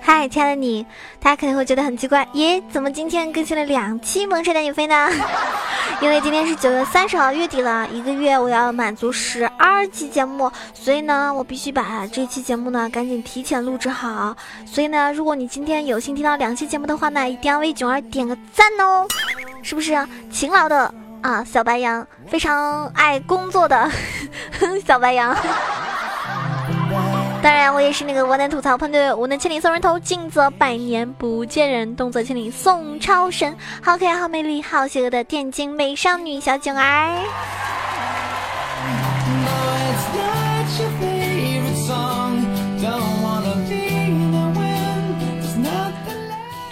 嗨，亲爱的你，大家肯定会觉得很奇怪，耶，怎么今天更新了两期《萌神带你飞》呢？因为今天是九月三十号，月底了，一个月我要满足十二期节目，所以呢，我必须把这期节目呢赶紧提前录制好。所以呢，如果你今天有幸听到两期节目的话呢，一定要为囧儿点个赞哦，是不是？勤劳的啊，小白羊，非常爱工作的 小白羊。当然，我也是那个我能吐槽喷队，无能千里送人头，近则百年不见人，动则千里送超神。好可爱，好美丽，好邪恶的电竞美少女小囧儿。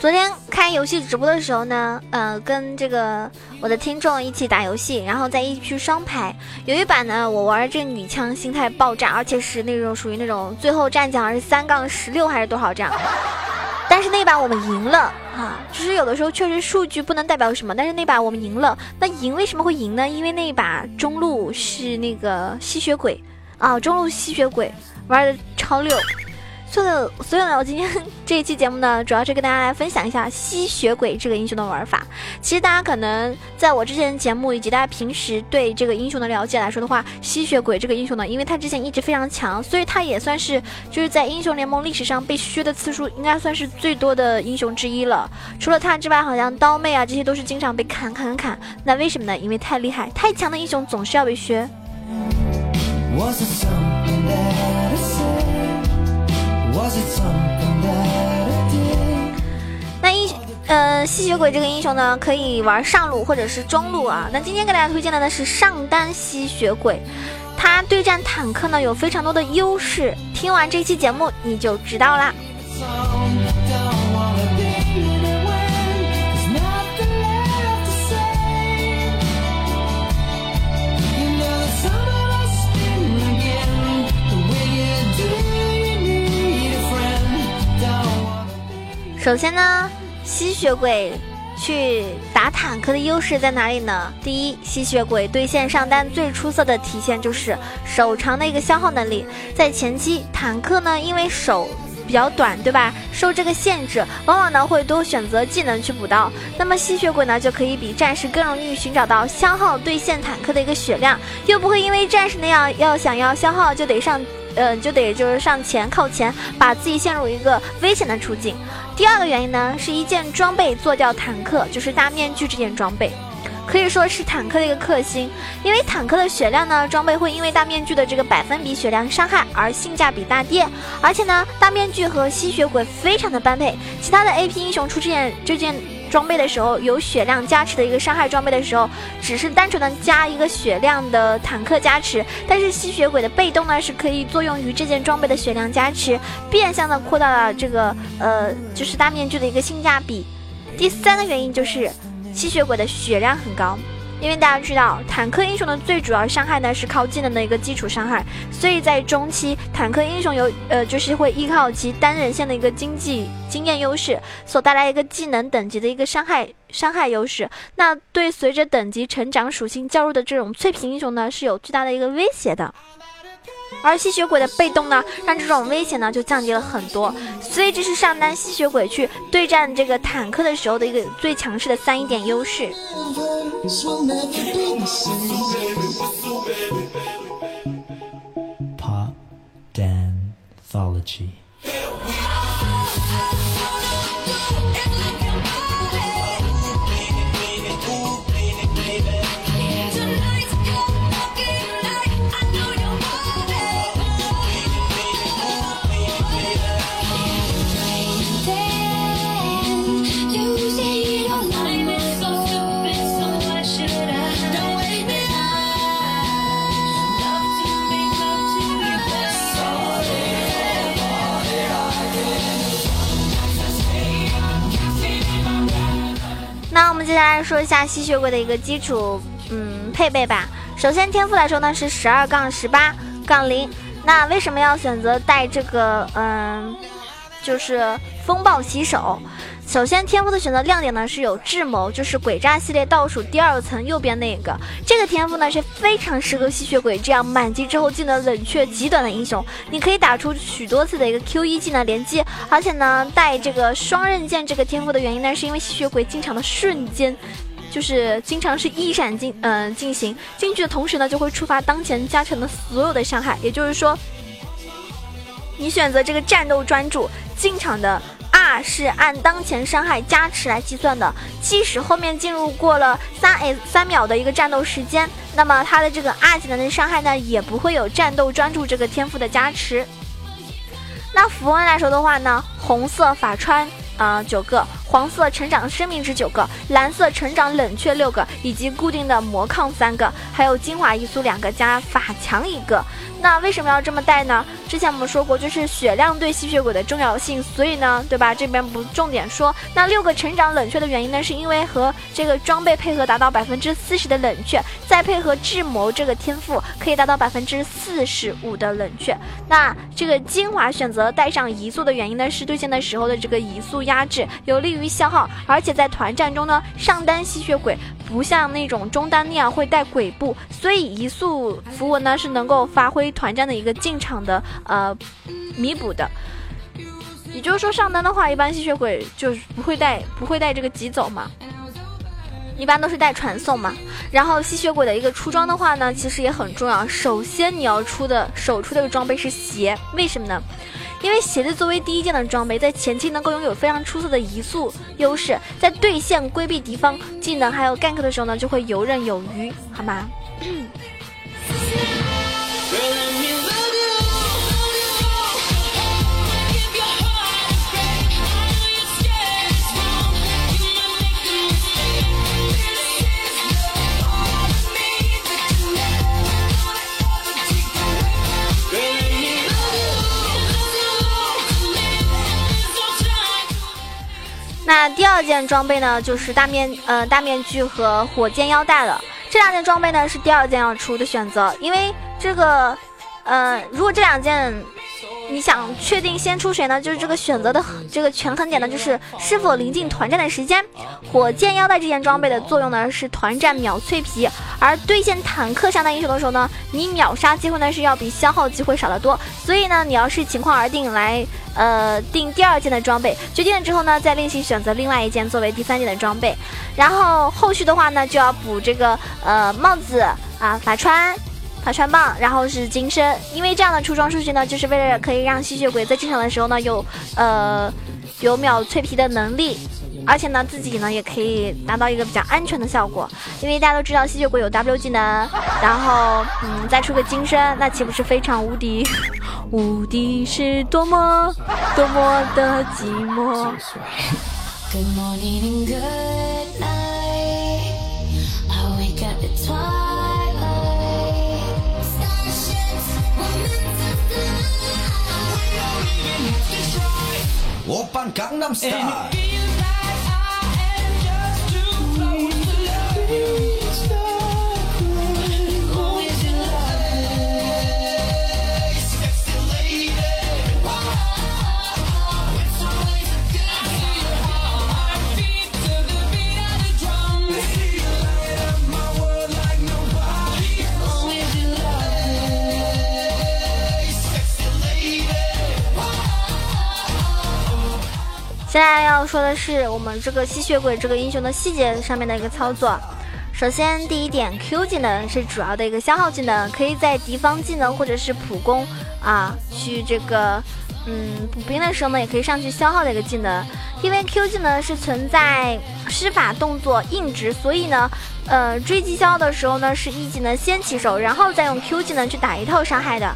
昨天游戏直播的时候呢，呃，跟这个我的听众一起打游戏，然后在一起去双排，有一把呢，我玩这个女枪心态爆炸，而且是那种属于那种最后战奖是三杠十六还是多少这样，但是那把我们赢了啊，就是有的时候确实数据不能代表什么，但是那把我们赢了，那赢为什么会赢呢？因为那一把中路是那个吸血鬼啊，中路吸血鬼玩的超溜。所以，所以呢，我今天这一期节目呢，主要是跟大家来分享一下吸血鬼这个英雄的玩法。其实大家可能在我之前的节目以及大家平时对这个英雄的了解来说的话，吸血鬼这个英雄呢，因为他之前一直非常强，所以他也算是就是在英雄联盟历史上被削的次数应该算是最多的英雄之一了。除了他之外，好像刀妹啊这些都是经常被砍砍砍。那为什么呢？因为太厉害、太强的英雄总是要被削。那英呃吸血鬼这个英雄呢，可以玩上路或者是中路啊。那今天给大家推荐的呢是上单吸血鬼，他对战坦克呢有非常多的优势。听完这期节目你就知道啦。首先呢，吸血鬼去打坦克的优势在哪里呢？第一，吸血鬼对线上单最出色的体现就是手长的一个消耗能力。在前期，坦克呢因为手比较短，对吧？受这个限制，往往呢会多选择技能去补刀。那么吸血鬼呢就可以比战士更容易寻找到消耗对线坦克的一个血量，又不会因为战士那样要想要消耗就得上。嗯，就得就是上前靠前，把自己陷入一个危险的处境。第二个原因呢，是一件装备做掉坦克，就是大面具这件装备，可以说是坦克的一个克星。因为坦克的血量呢，装备会因为大面具的这个百分比血量伤害而性价比大跌。而且呢，大面具和吸血鬼非常的般配，其他的 A P 英雄出这件这件。装备的时候有血量加持的一个伤害装备的时候，只是单纯的加一个血量的坦克加持，但是吸血鬼的被动呢是可以作用于这件装备的血量加持，变相的扩大了这个呃就是大面具的一个性价比。第三个原因就是吸血鬼的血量很高。因为大家知道，坦克英雄的最主要伤害呢是靠技能的一个基础伤害，所以在中期，坦克英雄有呃就是会依靠其单人线的一个经济经验优势所带来一个技能等级的一个伤害伤害优势。那对随着等级成长属性较弱的这种脆皮英雄呢，是有巨大的一个威胁的。而吸血鬼的被动呢，让这种危险呢就降低了很多，所以这是上单吸血鬼去对战这个坦克的时候的一个最强势的三一点优势。说一下吸血鬼的一个基础，嗯，配备吧。首先天赋来说呢是十二杠十八杠零。那为什么要选择带这个？嗯，就是风暴洗手。首先，天赋的选择亮点呢是有智谋，就是鬼诈系列倒数第二层右边那个。这个天赋呢是非常适合吸血鬼这样满级之后技能冷却极短的英雄。你可以打出许多次的一个 Q 一技能连击，而且呢带这个双刃剑这个天赋的原因呢，是因为吸血鬼经常的瞬间，就是经常是一闪进嗯进行进去的同时呢，就会触发当前加成的所有的伤害。也就是说，你选择这个战斗专注进场的。R 是按当前伤害加持来计算的，即使后面进入过了三 S 三秒的一个战斗时间，那么它的这个 R 技能的伤害呢，也不会有战斗专注这个天赋的加持。那符文来说的话呢，红色法穿啊九个，黄色成长生命值九个，蓝色成长冷却六个，以及固定的魔抗三个，还有精华移速两个加法强一个。那为什么要这么带呢？之前我们说过，就是血量对吸血鬼的重要性，所以呢，对吧？这边不重点说。那六个成长冷却的原因呢，是因为和这个装备配合达到百分之四十的冷却，再配合智谋这个天赋，可以达到百分之四十五的冷却。那这个精华选择带上移速的原因呢，是对线的时候的这个移速压制有利于消耗，而且在团战中呢，上单吸血鬼。不像那种中单那样会带鬼步，所以移速符文呢是能够发挥团战的一个进场的呃弥补的。也就是说上单的话，一般吸血鬼就是不会带不会带这个疾走嘛，一般都是带传送嘛。然后吸血鬼的一个出装的话呢，其实也很重要。首先你要出的首出的一个装备是鞋，为什么呢？因为鞋子作为第一件的装备，在前期能够拥有非常出色的移速优势，在对线规避敌方技能还有 gank 的时候呢，就会游刃有余，好吗？装备呢，就是大面呃大面具和火箭腰带了。这两件装备呢是第二件要出的选择，因为这个呃如果这两件。你想确定先出谁呢？就是这个选择的这个权衡点呢，就是是否临近团战的时间。火箭腰带这件装备的作用呢是团战秒脆皮，而对线坦克上单英雄的时候呢，你秒杀机会呢是要比消耗机会少得多。所以呢，你要是情况而定来呃定第二件的装备，决定了之后呢，再另行选择另外一件作为第三件的装备。然后后续的话呢，就要补这个呃帽子啊法穿。法穿棒，然后是金身，因为这样的出装数据呢，就是为了可以让吸血鬼在进场的时候呢，有呃有秒脆皮的能力，而且呢自己呢也可以达到一个比较安全的效果。因为大家都知道吸血鬼有 W 技能，然后嗯再出个金身，那岂不是非常无敌？无敌是多么多么的寂寞。我扮 Open Gangnam Style. 现在要说的是我们这个吸血鬼这个英雄的细节上面的一个操作。首先，第一点，Q 技能是主要的一个消耗技能，可以在敌方技能或者是普攻啊去这个嗯补兵的时候呢，也可以上去消耗的一个技能。因为 Q 技能是存在施法动作硬直，所以呢，呃追击消耗的时候呢，是一技能先起手，然后再用 Q 技能去打一套伤害的。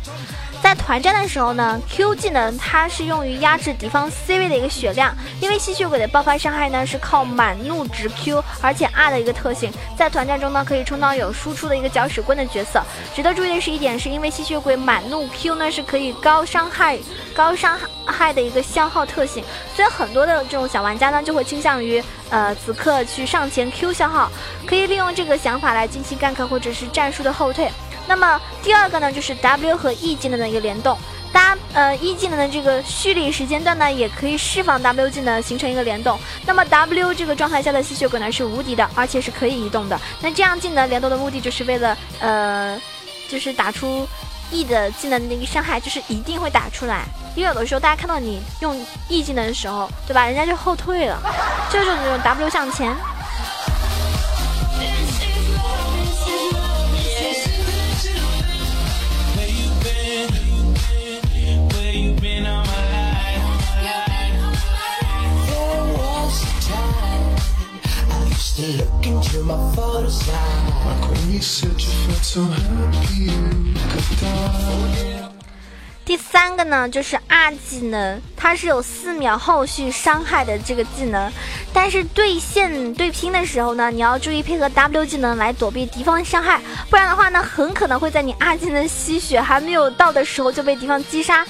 在团战的时候呢，Q 技能它是用于压制敌方 C 位的一个血量，因为吸血鬼的爆发伤害呢是靠满怒值 Q，而且 R 的一个特性，在团战中呢可以充当有输出的一个搅屎棍的角色。值得注意的是一点，是因为吸血鬼满怒 Q 呢是可以高伤害、高伤害的一个消耗特性，所以很多的这种小玩家呢就会倾向于呃此刻去上前 Q 消耗，可以利用这个想法来进行 gank 或者是战术的后退。那么第二个呢，就是 W 和 E 技能的一个联动。大家呃 E 技能的这个蓄力时间段呢，也可以释放 W 技能形成一个联动。那么 W 这个状态下的吸血鬼呢是无敌的，而且是可以移动的。那这样技能联动的目的就是为了呃，就是打出 E 的技能的一个伤害，就是一定会打出来。因为有的时候大家看到你用 E 技能的时候，对吧？人家就后退了，就是这种 W 向前。第三个呢，就是二技能，它是有四秒后续伤害的这个技能，但是对线对拼的时候呢，你要注意配合 W 技能。来躲避敌方伤害，不然的话呢，很可能。会在你二技能。吸血还没有到的时候就被敌方击杀。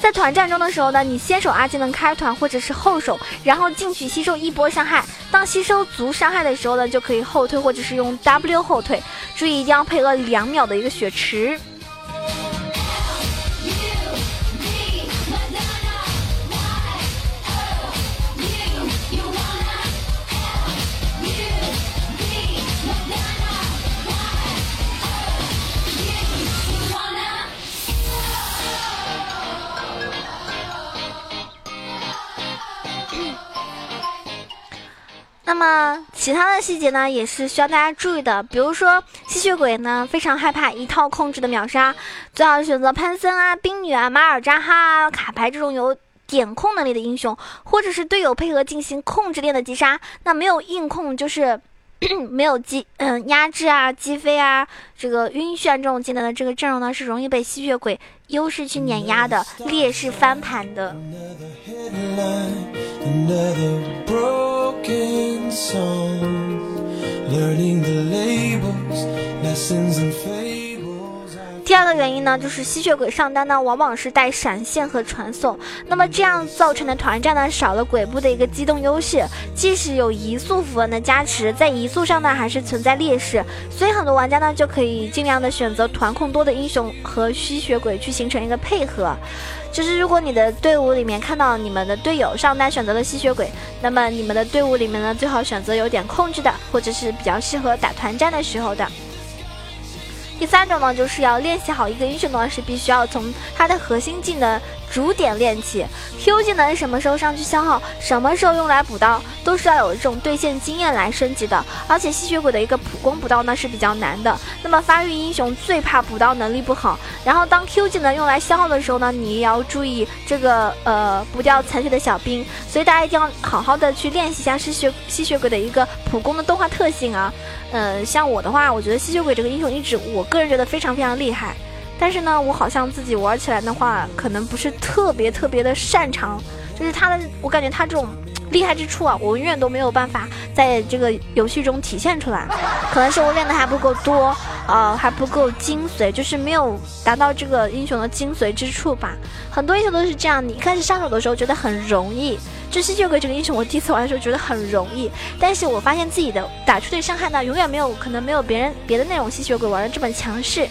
在团战中的时候呢，你先手二技能开团或者是后手，然后进去吸收一波伤害。当吸收足伤害的时候呢，就可以后退或者是用 W 后退。注意一定要配合两秒的一个血池。那么其他的细节呢，也是需要大家注意的。比如说吸血鬼呢，非常害怕一套控制的秒杀，最好选择潘森啊、冰女啊、马尔扎哈啊、卡牌这种有点控能力的英雄，或者是队友配合进行控制链的击杀。那没有硬控，就是 没有击嗯压制啊、击飞啊、这个晕眩这种技能的这个阵容呢，是容易被吸血鬼优势去碾压的，劣势翻盘的。第二个原因呢，就是吸血鬼上单呢，往往是带闪现和传送，那么这样造成的团战呢，少了鬼步的一个机动优势，即使有移速符文的加持，在移速上呢，还是存在劣势，所以很多玩家呢，就可以尽量的选择团控多的英雄和吸血鬼去形成一个配合。就是如果你的队伍里面看到你们的队友上单选择了吸血鬼，那么你们的队伍里面呢，最好选择有点控制的，或者是比较适合打团战的时候的。第三种呢，就是要练习好一个英雄呢，是必须要从他的核心技能。主点练起，Q 技能什么时候上去消耗，什么时候用来补刀，都是要有这种对线经验来升级的。而且吸血鬼的一个普攻补刀呢是比较难的。那么发育英雄最怕补刀能力不好。然后当 Q 技能用来消耗的时候呢，你也要注意这个呃补掉残血的小兵。所以大家一定要好好的去练习一下吸血吸血鬼的一个普攻的动画特性啊。嗯，像我的话，我觉得吸血鬼这个英雄一直我个人觉得非常非常厉害。但是呢，我好像自己玩起来的话，可能不是特别特别的擅长。就是他的，我感觉他这种厉害之处啊，我永远都没有办法在这个游戏中体现出来。可能是我练的还不够多，呃，还不够精髓，就是没有达到这个英雄的精髓之处吧。很多英雄都是这样，你一开始上手的时候觉得很容易，就吸血鬼这个英雄，我第一次玩的时候觉得很容易，但是我发现自己的打出的伤害呢，永远没有可能没有别人别的那种吸血鬼玩的这么强势。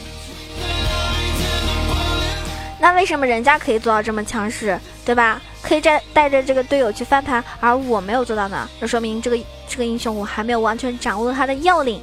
那为什么人家可以做到这么强势，对吧？可以带带着这个队友去翻盘，而我没有做到呢？那说明这个这个英雄我还没有完全掌握他的要领。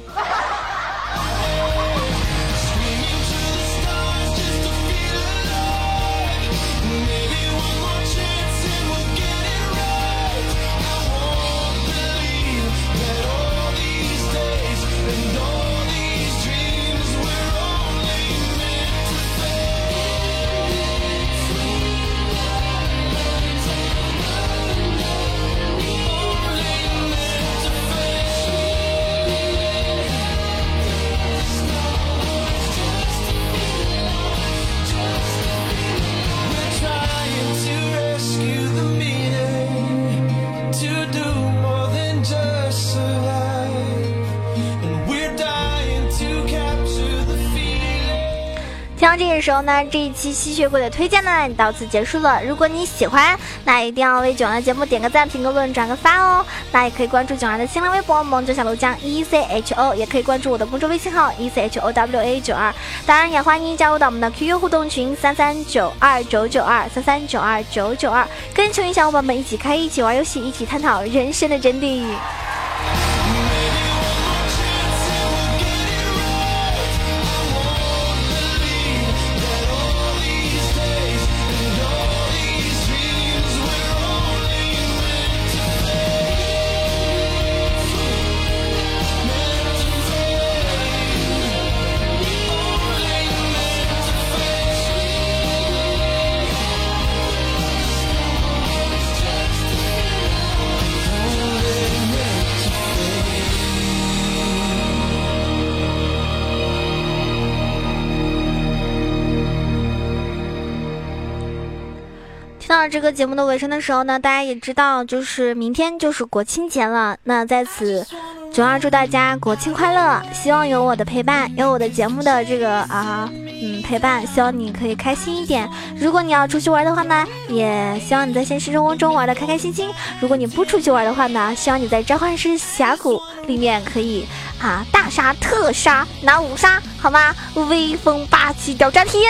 那，这一期吸血鬼的推荐呢到此结束了。如果你喜欢，那一定要为囧儿的节目点个赞、评个论、转个发哦。那也可以关注囧儿的新浪微博“萌九小楼江 E C H O”，也可以关注我的公众微信号 “E C H O W A 九二”。当然也欢迎加入到我们的 QQ 互动群三三九二九九二三三九二九九二，跟群小伙伴们一起开一起玩游戏，一起探讨人生的真谛。这个节目的尾声的时候呢，大家也知道，就是明天就是国庆节了。那在此，九二祝大家国庆快乐！希望有我的陪伴，有我的节目的这个啊，嗯，陪伴，希望你可以开心一点。如果你要出去玩的话呢，也希望你在现实生活中玩的开开心心。如果你不出去玩的话呢，希望你在召唤师峡谷里面可以啊大杀特杀拿五杀，好吗？威风霸气屌炸天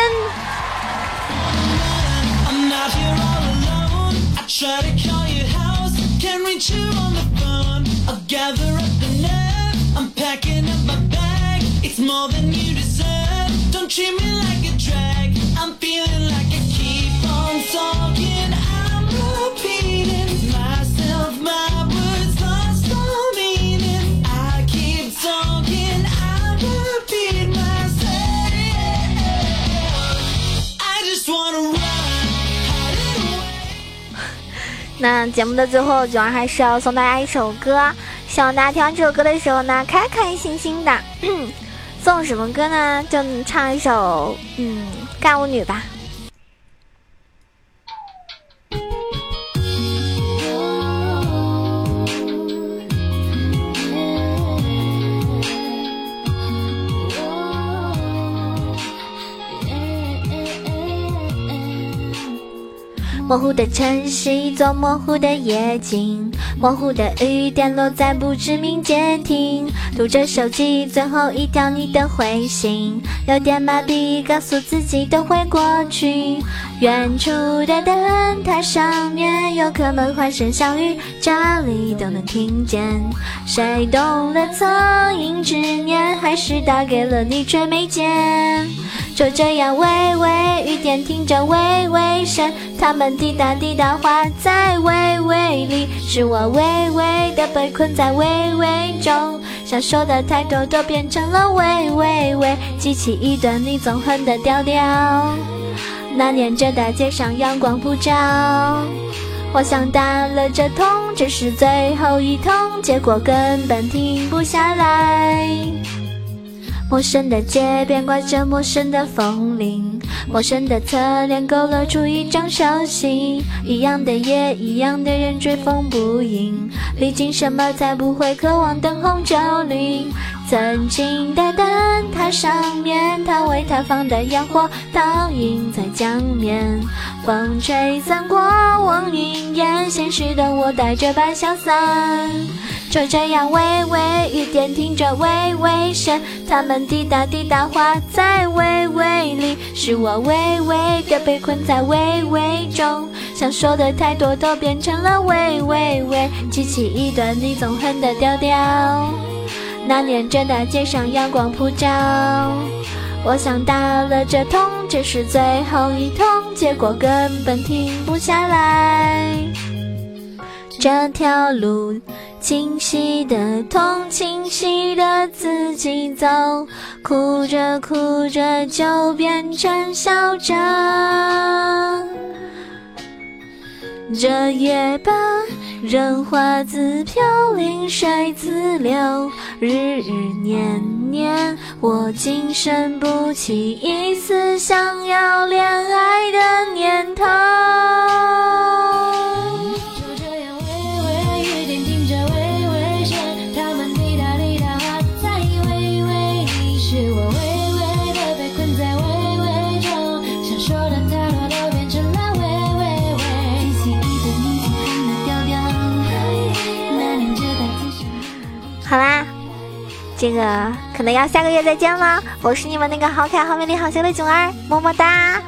！Try to call your house, can't reach you on the phone. I'll gather up the nerve, I'm packing up my bag. It's more than you deserve. Don't treat me like a drag. I'm feeling like I keep on talking. 那节目的最后，九儿还是要送大家一首歌，希望大家听完这首歌的时候呢，开开心心的。送什么歌呢？就唱一首，嗯，《干舞女》吧。模糊的城市，一座模糊的夜景，模糊的雨点落在不知名街亭，读着手机最后一条你的回信，有点麻痹，告诉自己都会过去。远处的灯塔上面游客们，欢声笑语，这里都能听见。谁动了恻隐之念，还是打给了你却没接？就这样微微雨点听着微微声，他们滴答滴答话在微微里，是我微微的被困在微微中，想说的太多都变成了喂喂喂，记起一段你纵横的调调。那年这大街上阳光普照，我想打了这通，这是最后一通，结果根本停不下来。陌生的街边挂着陌生的风铃，陌生的侧脸勾勒出一张熟悉。一样的夜，一样的人追风不影，历经什么才不会渴望灯红酒绿？曾经的灯塔上面，他为他放的烟火倒映在江面，风吹散过往云烟，现实的我带着把小伞。就这样，微微雨点听着微微声，他们滴答滴答化在微微里，是我微微的被困在喂喂中，想说的太多都变成了喂喂喂，记起一段你纵横的调调。那年这大街上阳光普照，我想打了这通，这是最后一通，结果根本停不下来。这条路。清晰的痛，清晰的自己走，哭着哭着就变成笑着。这夜半，人花自飘零水自流，日日年年，我竟生不起一丝想要恋爱的念头。好啦，这个可能要下个月再见了。我是你们那个好可爱、好美丽、好邪的囧儿，么么哒。